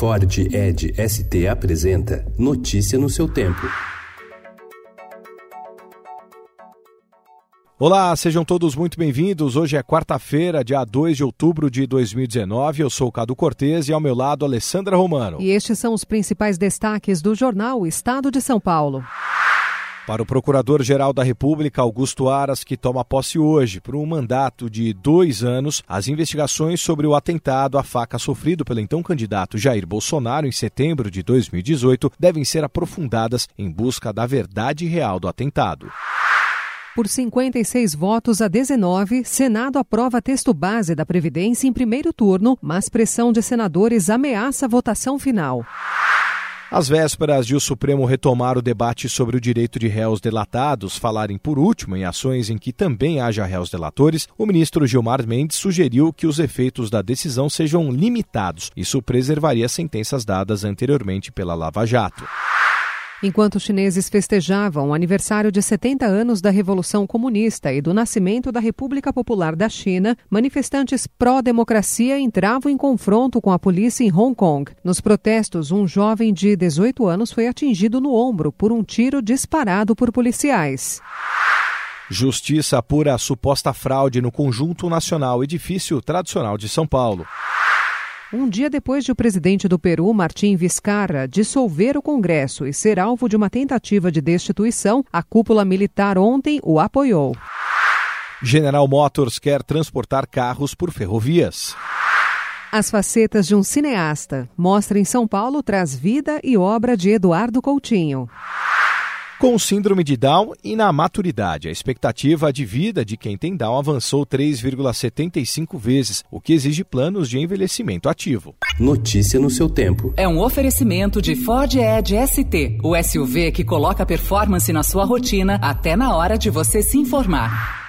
Ford Ed ST apresenta Notícia no seu tempo. Olá, sejam todos muito bem-vindos. Hoje é quarta-feira, dia 2 de outubro de 2019. Eu sou o Cado Cortês e ao meu lado Alessandra Romano. E estes são os principais destaques do jornal Estado de São Paulo. Para o Procurador-Geral da República, Augusto Aras, que toma posse hoje por um mandato de dois anos, as investigações sobre o atentado à faca sofrido pelo então candidato Jair Bolsonaro em setembro de 2018 devem ser aprofundadas em busca da verdade real do atentado. Por 56 votos a 19, Senado aprova texto base da Previdência em primeiro turno, mas pressão de senadores ameaça a votação final. Às vésperas de o Supremo retomar o debate sobre o direito de réus delatados falarem por último em ações em que também haja réus delatores, o ministro Gilmar Mendes sugeriu que os efeitos da decisão sejam limitados. Isso preservaria sentenças dadas anteriormente pela Lava Jato. Enquanto os chineses festejavam o aniversário de 70 anos da Revolução Comunista e do nascimento da República Popular da China, manifestantes pró-democracia entravam em confronto com a polícia em Hong Kong. Nos protestos, um jovem de 18 anos foi atingido no ombro por um tiro disparado por policiais. Justiça apura a suposta fraude no Conjunto Nacional Edifício Tradicional de São Paulo. Um dia depois de o presidente do Peru, Martim Vizcarra, dissolver o Congresso e ser alvo de uma tentativa de destituição, a cúpula militar ontem o apoiou. General Motors quer transportar carros por ferrovias. As facetas de um cineasta. Mostra em São Paulo traz vida e obra de Eduardo Coutinho com síndrome de Down e na maturidade. A expectativa de vida de quem tem Down avançou 3,75 vezes, o que exige planos de envelhecimento ativo. Notícia no seu tempo. É um oferecimento de Ford Edge ST, o SUV que coloca performance na sua rotina até na hora de você se informar.